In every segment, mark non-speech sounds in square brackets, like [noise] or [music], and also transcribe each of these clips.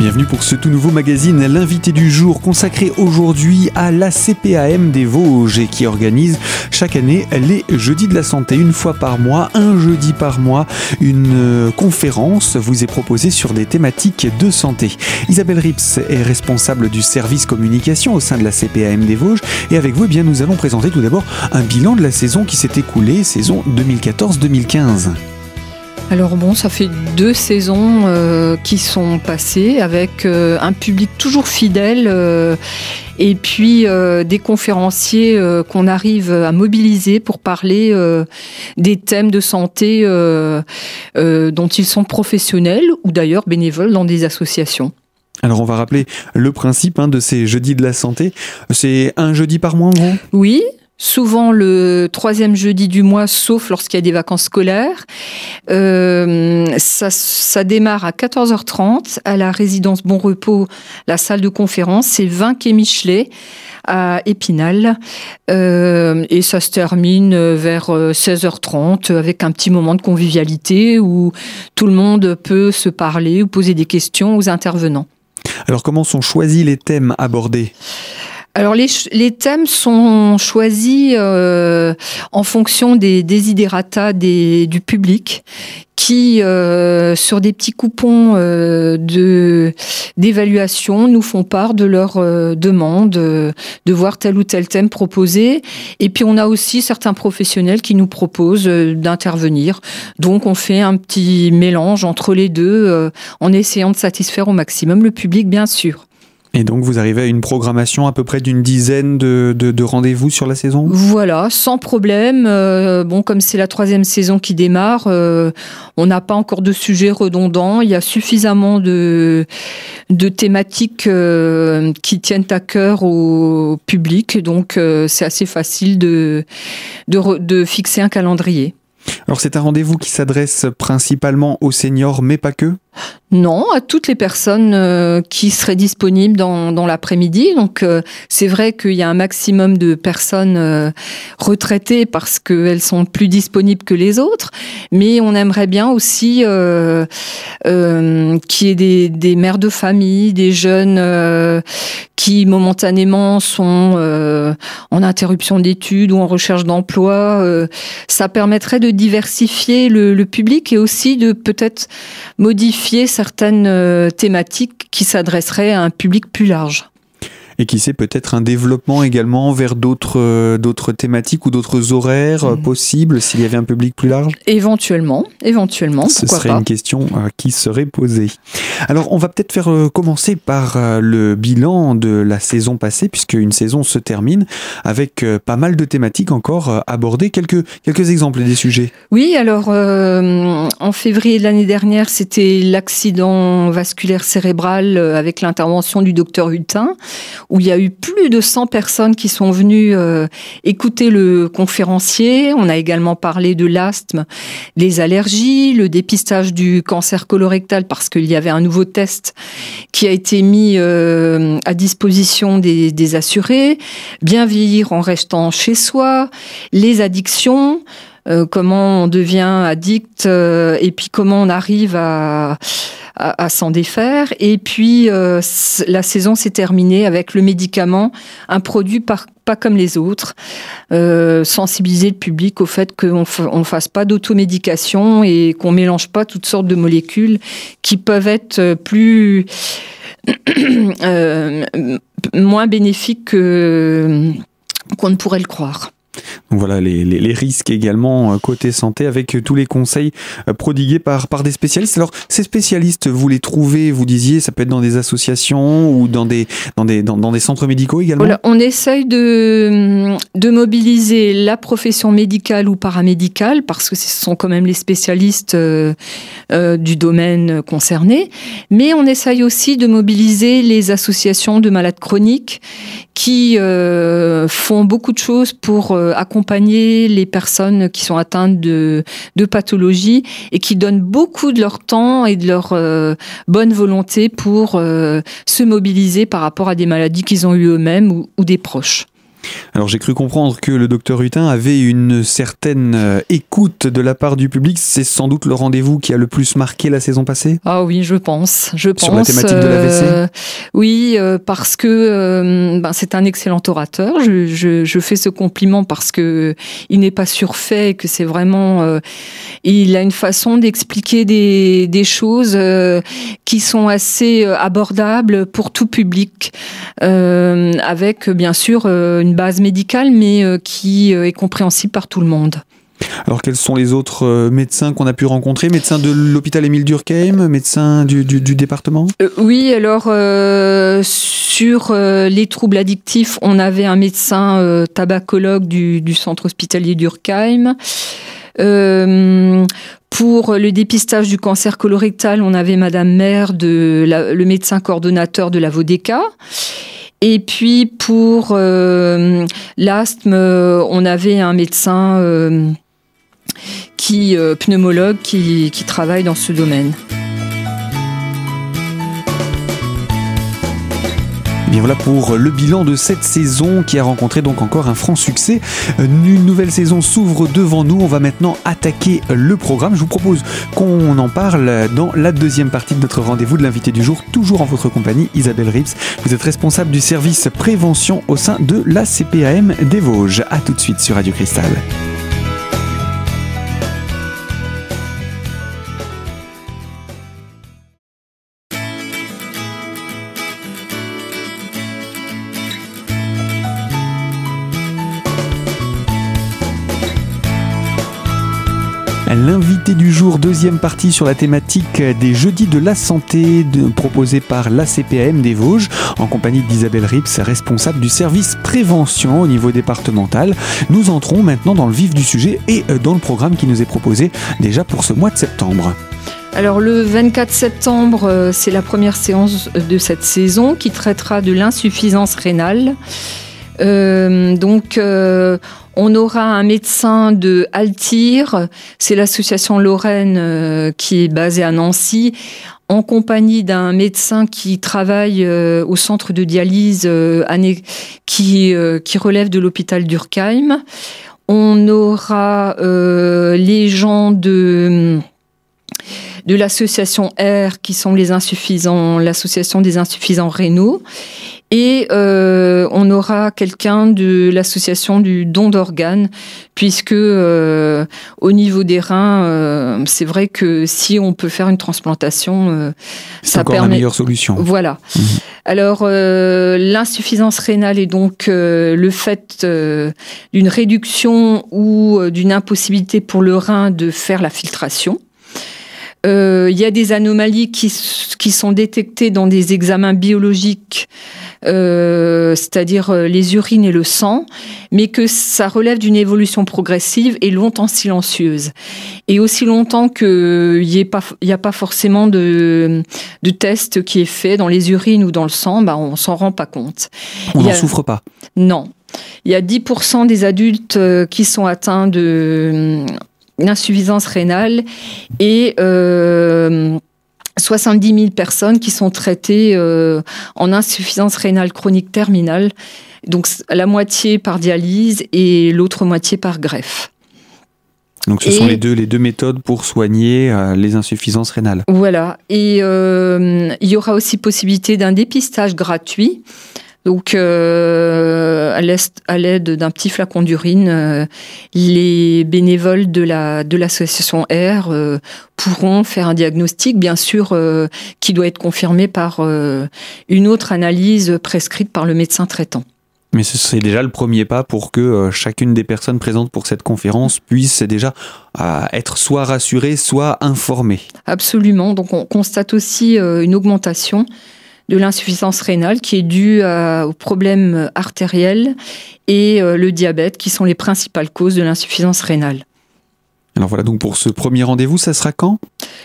Bienvenue pour ce tout nouveau magazine, l'invité du jour consacré aujourd'hui à la CPAM des Vosges et qui organise chaque année les jeudis de la santé, une fois par mois, un jeudi par mois, une euh, conférence vous est proposée sur des thématiques de santé. Isabelle Rips est responsable du service communication au sein de la CPAM des Vosges et avec vous, eh bien, nous allons présenter tout d'abord un bilan de la saison qui s'est écoulée, saison 2014-2015. Alors bon, ça fait deux saisons euh, qui sont passées avec euh, un public toujours fidèle euh, et puis des conférenciers qu'on arrive à mobiliser pour parler des thèmes de santé dont ils sont professionnels ou d'ailleurs bénévoles dans des associations. Alors on va rappeler le principe hein, de ces jeudis de la santé. C'est un jeudi par mois en gros? Oui, souvent le troisième jeudi du mois, sauf lorsqu'il y a des vacances scolaires. Euh, ça, démarre à 14h30 à la résidence Bon Repos, la salle de conférence. C'est 20 quai Michelet à Épinal. Euh, et ça se termine vers 16h30 avec un petit moment de convivialité où tout le monde peut se parler ou poser des questions aux intervenants. Alors comment sont choisis les thèmes abordés? Alors les, les, thèmes sont choisis euh, en fonction des desiderata des, du public qui, euh, sur des petits coupons euh, de d'évaluation, nous font part de leur euh, demande de voir tel ou tel thème proposé. Et puis on a aussi certains professionnels qui nous proposent d'intervenir. Donc on fait un petit mélange entre les deux en essayant de satisfaire au maximum le public, bien sûr. Et donc vous arrivez à une programmation à peu près d'une dizaine de, de, rendez-vous sur la saison? Voilà, sans problème. Euh, bon, comme c'est la troisième saison qui démarre, euh, on n'a pas encore de sujets redondants. Il y a suffisamment de, de thématiques euh, qui tiennent à cœur au public, donc c'est assez facile de, de, de fixer un calendrier. Alors c'est un rendez-vous qui s'adresse principalement aux seniors, mais pas que non, à toutes les personnes euh, qui seraient disponibles dans, l'après-midi. Donc euh, c'est vrai qu'il y a un maximum de personnes euh, retraitées parce qu'elles sont plus disponibles que les autres, mais on aimerait bien aussi qu'il y ait des, des, mères de famille, des jeunes qui momentanément sont en interruption d'études ou en recherche d'emploi. ça permettrait de diversifier le, public et aussi de peut-être modifier certaines euh, thématiques qui s'adresseraient à un public plus large et qui sait peut-être un développement également vers d'autres euh, d'autres thématiques ou d'autres horaires euh, mhm. possibles s'il y avait un public plus large? Éventuellement, éventuellement. Ce serait une question euh, qui serait posée. Alors, on va peut-être faire commencer par le bilan de la saison passée, puisque une saison se termine avec pas mal de thématiques encore abordées. Quelques quelques exemples des sujets. Oui, alors en février de l'année dernière, c'était l'accident vasculaire cérébral avec l'intervention du docteur Hutin où il y a eu plus de 100 personnes qui sont venues euh, écouter le conférencier. On a également parlé de l'asthme, les allergies, le dépistage du cancer colorectal parce qu'il y avait un nouveau test qui a été mis euh, à disposition des, des assurés, bien vieillir en restant chez soi, les addictions, euh, comment on devient addict et puis comment on arrive à à, s'en défaire. Et puis, euh, la saison s'est terminée avec le médicament, un produit pas comme les autres. Euh, sensibiliser le public au fait qu'on ne fasse pas d'automédication et qu'on mélange pas toutes sortes de molécules qui peuvent être plus... [clears throat] Euh, moins bénéfiques qu'on ne pourrait le croire. Donc voilà les, risques également euh, côté santé avec euh, tous les conseils euh, prodigués par, des spécialistes. Alors ces spécialistes, vous les trouvez, vous disiez, ça peut être dans des associations ou dans des, centres médicaux également? On essaye de mobiliser la profession médicale ou paramédicale parce que ce sont quand même les spécialistes du domaine concerné, mais on essaye aussi de mobiliser les associations de malades chroniques qui font beaucoup de choses pour accompagner les personnes qui sont atteintes de, de pathologies et qui donnent beaucoup de leur temps et de leur euh, bonne volonté pour euh, se mobiliser par rapport à des maladies qu'ils ont eues eux-mêmes ou, ou des proches. Alors j'ai cru comprendre que le docteur Hutin avait une certaine euh, écoute de la part du public. C'est sans doute le rendez-vous qui a le plus marqué la saison passée? Ah oui, je pense. Je Sur la thématique de l'AVC euh, Oui, euh, parce que euh, ben, c'est un excellent orateur. Je, je- je fais ce compliment parce que il n'est pas surfait et que c'est vraiment... euh, il a une façon d'expliquer des, des choses euh, qui sont assez euh, abordables pour tout public, euh, avec bien sûr euh, une base médicale, mais euh, qui euh, est compréhensible par tout le monde. Alors quels sont les autres euh, médecins qu'on a pu rencontrer? Médecins de l'hôpital Émile Durkheim? Médecins du, du- du département? Euh, oui, alors euh, sur euh, les troubles addictifs, on avait un médecin tabacologue du, du centre hospitalier d'Urkheim. Pour le dépistage du cancer colorectal, on avait Madame Maire, de la- le médecin coordonnateur de la Vodeka. Et puis pour euh, l'asthme, euh, on avait un médecin euh, qui pneumologue qui travaille dans ce domaine. Et bien voilà pour le bilan de cette saison qui a rencontré donc encore un franc succès. Une nouvelle saison s'ouvre devant nous. On va maintenant attaquer le programme. Je vous propose qu'on en parle dans la deuxième partie de notre rendez-vous de l'invité du jour, toujours en votre compagnie, Isabelle Rips. Vous êtes responsable du service prévention au sein de la CPAM des Vosges. A tout de suite sur Radio Cristal. Deuxième partie sur la thématique des jeudis de la santé proposée par l'ACPAM des Vosges en compagnie d'Isabelle Rips, responsable du service prévention au niveau départemental. Nous entrons maintenant dans le vif du sujet et euh, dans le programme qui nous est proposé déjà pour ce mois de septembre. Alors le 24 septembre, euh, c'est la première séance de cette saison qui traitera de l'insuffisance rénale. Euh, donc euh, on aura un médecin de Altir, c'est l'association Lorraine euh, qui est basée à Nancy, en compagnie d'un médecin qui travaille euh, au centre de dialyse euh, qui, relève de l'hôpital d'Urkheim. On aura les gens de de l'association R, qui sont les insuffisants, l'association des insuffisants rénaux. Et euh, on aura quelqu'un de l'association du don d'organes, puisque euh, au niveau des reins, euh, c'est vrai que si on peut faire une transplantation, euh, C'est ça encore la permet. meilleure solution. Voilà. Mhm. Alors, euh, l'insuffisance rénale est donc euh, le fait euh, d'une réduction ou d'une impossibilité pour le rein de faire la filtration. Euh, Il y a des anomalies qui, sont détectées dans des examens biologiques, euh, c'est-à-dire euh, les urines et le sang, mais que ça relève d'une évolution progressive et longtemps silencieuse. Et aussi longtemps qu'il n'y a pas forcément de, de test qui est fait dans les urines ou dans le sang, bah, on s'en rend pas compte. On n'en souffre pas. Non. Il y a 10% des adultes euh, qui sont atteints de insuffisance rénale et euh, 70 000 personnes qui sont traitées euh, en insuffisance rénale chronique terminale. Donc la moitié par dialyse et l'autre moitié par greffe. Donc ce Et- sont les deux, les deux méthodes pour soigner euh, les insuffisances rénales. Voilà. Et euh, il y aura aussi possibilité d'un dépistage gratuit. Donc, euh, à l'aide d'un petit flacon d'urine, euh, les bénévoles de la de l'association R euh, pourront faire un diagnostic, bien sûr, qui doit être confirmé par une autre analyse prescrite par le médecin traitant. Mais ce serait déjà le premier pas pour que chacune des personnes présentes pour cette conférence puisse déjà être soit rassurée, soit informée. Absolument. Donc, on constate aussi une augmentation de l'insuffisance rénale qui est due à- aux problèmes artériels et euh, le diabète qui sont les principales causes de l'insuffisance rénale. Alors voilà, donc pour ce premier rendez-vous, ça sera quand?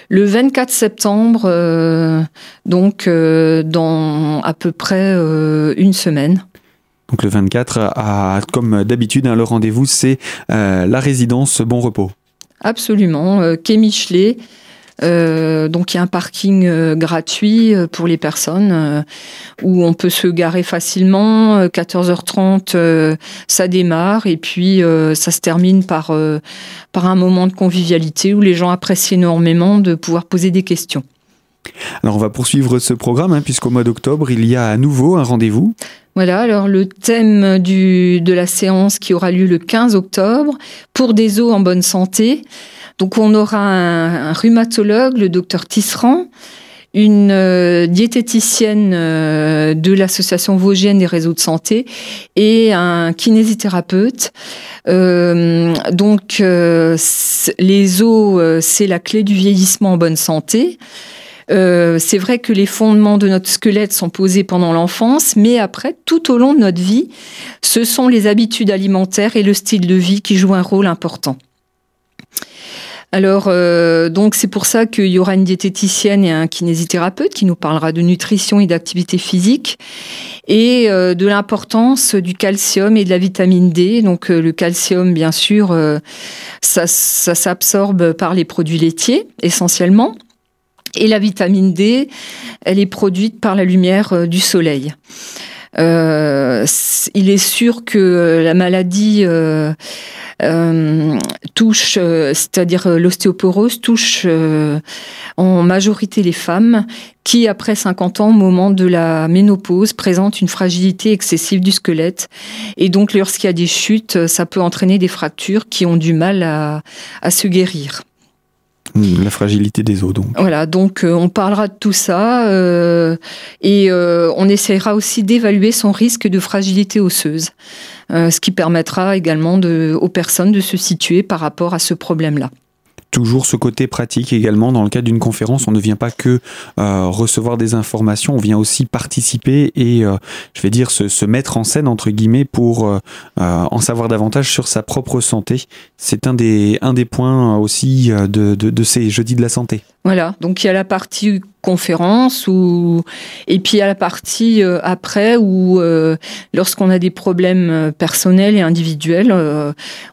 Le 24 septembre, euh, donc euh, dans à peu près euh, une semaine. Donc le 24, à, comme d'habitude, hein, le rendez-vous, c'est euh, la résidence Bon Repos. Absolument. Euh, Quai Michelet, Euh, donc il y a un parking euh, gratuit euh, pour les personnes où on peut se garer facilement. 14h30, ça démarre et puis ça se termine par, par un moment de convivialité où les gens apprécient énormément de pouvoir poser des questions. Alors on va poursuivre ce programme hein, puisqu'au mois d'octobre, il y a à nouveau un rendez-vous. Voilà, alors le thème du, de la séance qui aura lieu le 15 octobre, pour des os en bonne santé. Donc on aura un, rhumatologue, le docteur Tisserand, une euh, diététicienne euh, de l'association Vosgienne des réseaux de santé et un kinésithérapeute. Euh, donc les os, c'est la clé du vieillissement en bonne santé. C'est vrai que les fondements de notre squelette sont posés pendant l'enfance, mais après, tout au long de notre vie, ce sont les habitudes alimentaires et le style de vie qui jouent un rôle important. Alors, euh, donc c'est pour ça qu'il y aura une diététicienne et un kinésithérapeute qui nous parlera de nutrition et d'activité physique et euh, de l'importance du calcium et de la vitamine D. Donc, le calcium, bien sûr, ça s'absorbe par les produits laitiers essentiellement. Et la vitamine D, elle est produite par la lumière euh, du soleil. Euh, il est sûr que la maladie euh, touche, c'est-à-dire l'ostéoporose, touche en majorité les femmes qui, après 50 ans, au moment de la ménopause, présentent une fragilité excessive du squelette. Et donc, lorsqu'il y a des chutes, ça peut entraîner des fractures qui ont du mal à se guérir. La fragilité des os, donc. Euh, on parlera de tout ça euh, et euh, on essaiera aussi d'évaluer son risque de fragilité osseuse, ce qui permettra également aux personnes de se situer par rapport à ce problème-là toujours ce côté pratique également. Dans le cadre d'une conférence, on ne vient pas que euh, recevoir des informations, on vient aussi participer et, euh, je vais dire, se, mettre en scène, entre guillemets, pour euh, en savoir davantage sur sa propre santé. C'est un des, un des points aussi de, de, ces jeudis de la santé. Voilà, donc il y a la partie conférence ou et puis il y a la partie après où lorsqu'on a des problèmes personnels et individuels,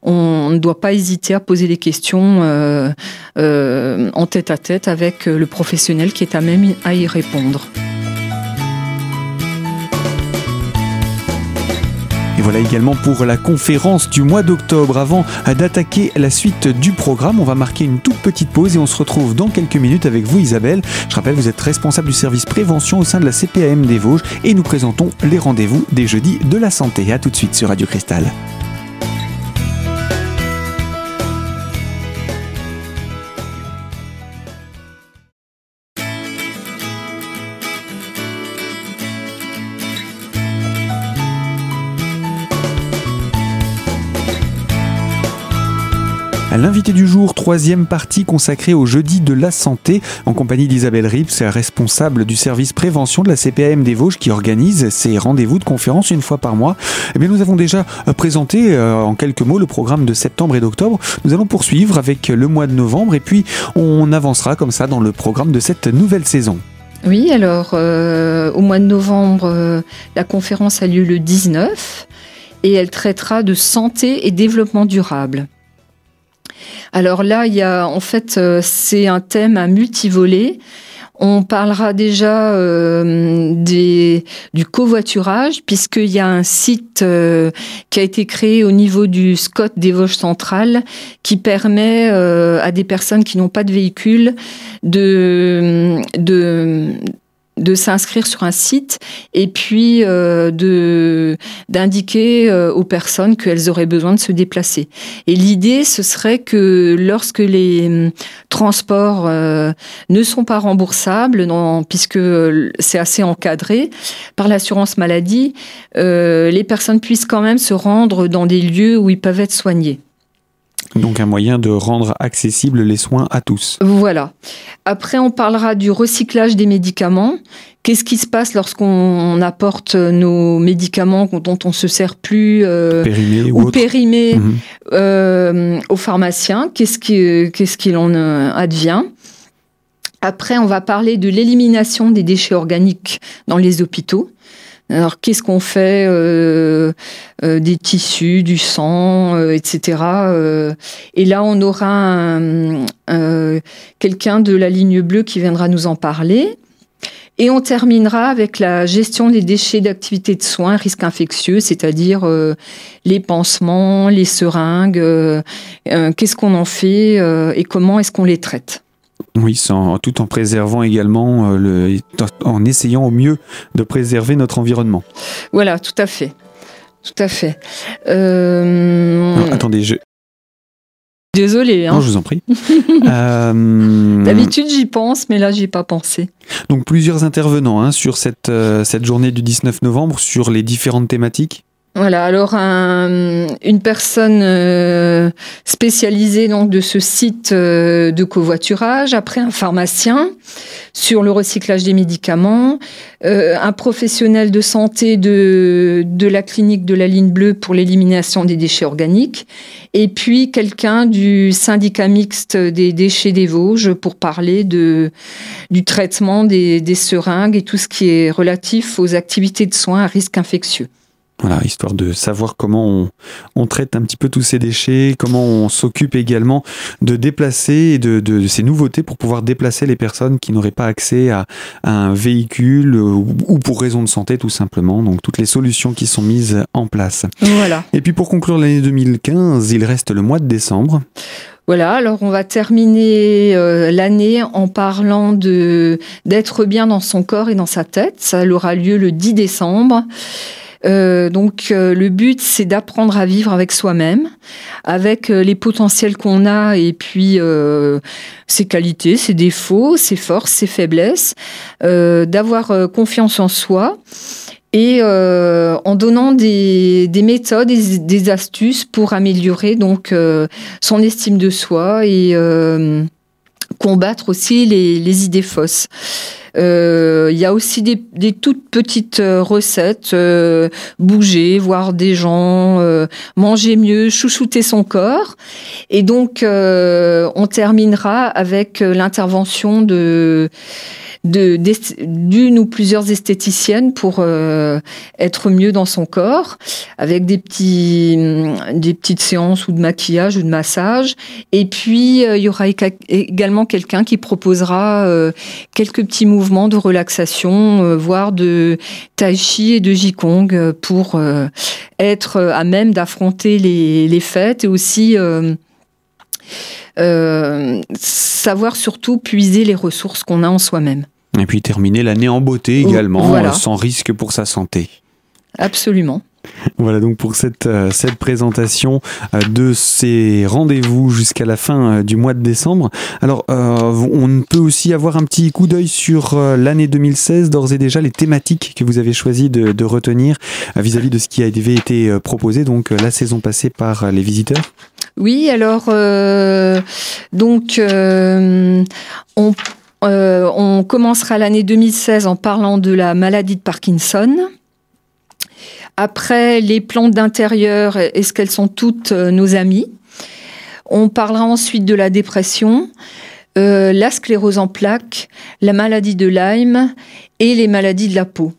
on ne doit pas hésiter à poser des questions en tête à tête avec le professionnel qui est à même à y répondre. Et voilà également pour la conférence du mois d'octobre. Avant d'attaquer la suite du programme, on va marquer une toute petite pause et on se retrouve dans quelques minutes avec vous Isabelle. Je rappelle, vous êtes responsable du service prévention au sein de la CPAM des Vosges et nous présentons les rendez-vous des jeudis de la santé. A tout de suite sur Radio Cristal. L'invité du jour, troisième partie consacrée au jeudi de la santé, en compagnie d'Isabelle Rips, responsable du service prévention de la CPAM des Vosges qui organise ces rendez-vous de conférences une fois par mois. Eh bien, nous avons déjà euh, présenté euh, en quelques mots le programme de septembre et d'octobre. Nous allons poursuivre avec le mois de novembre et puis on avancera comme ça dans le programme de cette nouvelle saison. Oui, alors euh, au mois de novembre, la conférence a lieu le 19 et elle traitera de santé et développement durable. Alors là, il y a en fait, euh, c'est un thème à multivoler. On parlera déjà euh, du covoiturage, puisqu'il y a un site euh, qui a été créé au niveau du SCOT des Vosges centrales, qui permet à des personnes qui n'ont pas de véhicule de, de, de s'inscrire sur un site et puis euh, de d'indiquer euh, aux personnes qu'elles auraient besoin de se déplacer. Et l'idée, ce serait que lorsque les hum, transports euh, ne sont pas remboursables, non, puisque c'est assez encadré par l'assurance maladie, les personnes puissent quand même se rendre dans des lieux où ils peuvent être soignés. Donc un moyen de rendre accessibles les soins à tous. Voilà. Après, on parlera du recyclage des médicaments. Qu'est-ce qui se passe lorsqu'on apporte nos médicaments dont on se sert plus euh, périmés ou, périmés mhm. euh, aux pharmaciens? Qu'est-ce qu'il en euh, advient? Après, on va parler de l'élimination des déchets organiques dans les hôpitaux. Alors qu'est-ce qu'on fait Des tissus, du sang, etc. et là, on aura quelqu'un de la ligne bleue qui viendra nous en parler. Et on terminera avec la gestion des déchets d'activité de soins, risques infectieux, c'est-à-dire euh, les pansements, les seringues, euh, euh, qu'est-ce qu'on en fait et comment est-ce qu'on les traite. Oui, tout en préservant également, le, en essayant au mieux de préserver notre environnement. Voilà, tout à fait. Tout à fait. attendez, je, Désolée. Hein. Non, je vous en prie. [laughs] euh... D'habitude, j'y pense, mais là, j'y ai pas pensé. Donc, plusieurs intervenants hein, sur cette, euh, cette journée du 19 novembre sur les différentes thématiques voilà, alors une personne euh, spécialisée donc de ce site euh, de covoiturage, après un pharmacien sur le recyclage des médicaments, euh, un professionnel de santé de, la clinique de la ligne bleue pour l'élimination des déchets organiques, et puis quelqu'un du syndicat mixte des déchets des Vosges pour parler du traitement des, des seringues et tout ce qui est relatif aux activités de soins à risque infectieux. Voilà, histoire de savoir comment on, traite un petit peu tous ces déchets, comment on s'occupe également de déplacer et de, ces nouveautés pour pouvoir déplacer les personnes qui n'auraient pas accès à, un véhicule ou, pour raison de santé tout simplement. Donc toutes les solutions qui sont mises en place. Voilà. Et puis pour conclure l'année 2015, il reste le mois de décembre. Voilà, alors on va terminer euh, l'année en parlant de d'être bien dans son corps et dans sa tête. Ça aura lieu le 10 décembre. Euh, donc euh, le but, c'est d'apprendre à vivre avec soi-même, avec euh, les potentiels qu'on a et puis ses qualités, ses défauts, ses forces, ses faiblesses, d'avoir confiance en soi et en donnant des, méthodes et des astuces pour améliorer donc son estime de soi et combattre aussi les idées fausses. Euh, il y a aussi des, toutes petites euh, recettes, euh, bouger, voir des gens, manger mieux, chouchouter son corps. Et donc, on terminera avec l'intervention d'une ou plusieurs esthéticiennes pour être mieux dans son corps, avec des petits des petites séances ou de maquillage ou de massage. Et puis il y aura également quelqu'un qui proposera quelques petits mouvements de relaxation, voire de tai chi et de jikong pour être à même d'affronter les, les fêtes et aussi euh, savoir surtout puiser les ressources qu'on a en soi-même. Et puis terminer l'année en beauté également, sans risque pour sa santé. Absolument. Voilà donc pour cette, euh, cette présentation euh, de ces rendez-vous jusqu'à la fin du mois de décembre. Alors on peut aussi avoir un petit coup d'œil sur l'année 2016, d'ores et déjà les thématiques que vous avez choisi de, retenir vis-à-vis de ce qui avait été proposé donc la saison passée par les visiteurs. Oui, alors euh, donc euh, on, euh, on commencera l'année 2016 en parlant de la maladie de Parkinson. Après, les plantes d'intérieur, est-ce qu'elles sont toutes nos amies? On parlera ensuite de la dépression, la sclérose en plaques, la maladie de Lyme et les maladies de la peau.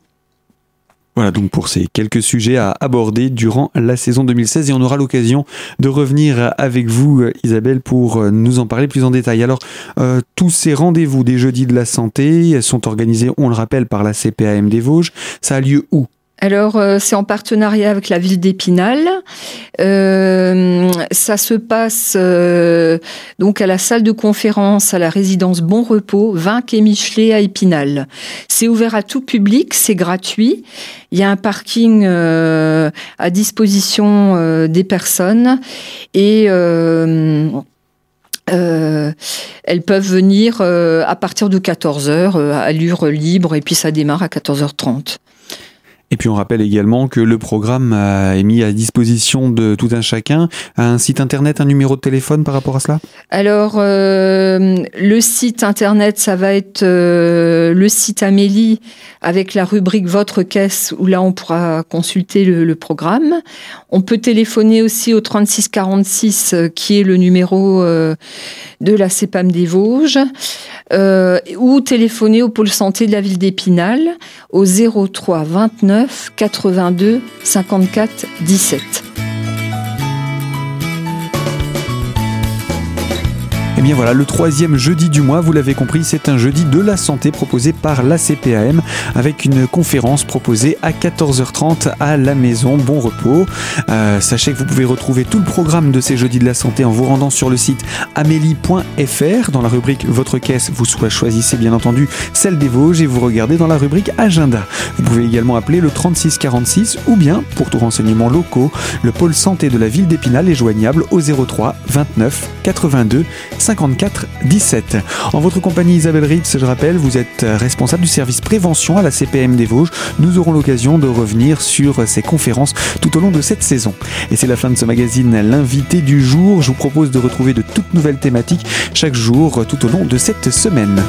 Voilà donc pour ces quelques sujets à aborder durant la saison 2016 et on aura l'occasion de revenir avec vous Isabelle pour euh, nous en parler plus en détail. Alors euh, tous ces rendez-vous des jeudis de la santé sont organisés, on le rappelle, par la CPAM des Vosges. Ça a lieu où? Alors, euh, c'est en partenariat avec la ville d'Épinal. Euh, ça se passe euh, donc à la salle de conférence à la résidence Bon Repos, 20 quai Michelet à Épinal. C'est ouvert à tout public, c'est gratuit. Il y a un parking à disposition des personnes et elles peuvent venir à partir de 14h à allure libre et puis ça démarre à 14h30. Et puis on rappelle également que le programme est mis à disposition de tout un chacun. Un site internet, un numéro de téléphone par rapport à cela? Alors euh, le site internet, ça va être euh, le site Amélie avec la rubrique Votre caisse où là on pourra consulter le, programme. On peut téléphoner aussi au 3646 euh, qui est le numéro de la CEPAM des Vosges. Euh, ou téléphoner au pôle santé de la ville d'Épinal au 03 29 82 54 17. Bien voilà, le troisième jeudi du mois, vous l'avez compris, c'est un jeudi de la santé proposé par la CPAM avec une conférence proposée à 14h30 à la maison Bon Repos. Euh, sachez que vous pouvez retrouver tout le programme de ces jeudis de la santé en vous rendant sur le site amélie.fr. Dans la rubrique Votre caisse, vous choisissez bien entendu celle des Vosges et vous regardez dans la rubrique Agenda. Vous pouvez également appeler le 3646 ou bien, pour tout renseignement locaux, le pôle santé de la ville d'Épinal est joignable au 03 29 82 50. 54 17. En votre compagnie Isabelle Ritz, je rappelle, vous êtes responsable du service prévention à la CPM des Vosges. Nous aurons l'occasion de revenir sur ces conférences tout au long de cette saison. Et c'est la fin de ce magazine L'invité du jour. Je vous propose de retrouver de toutes nouvelles thématiques chaque jour tout au long de cette semaine.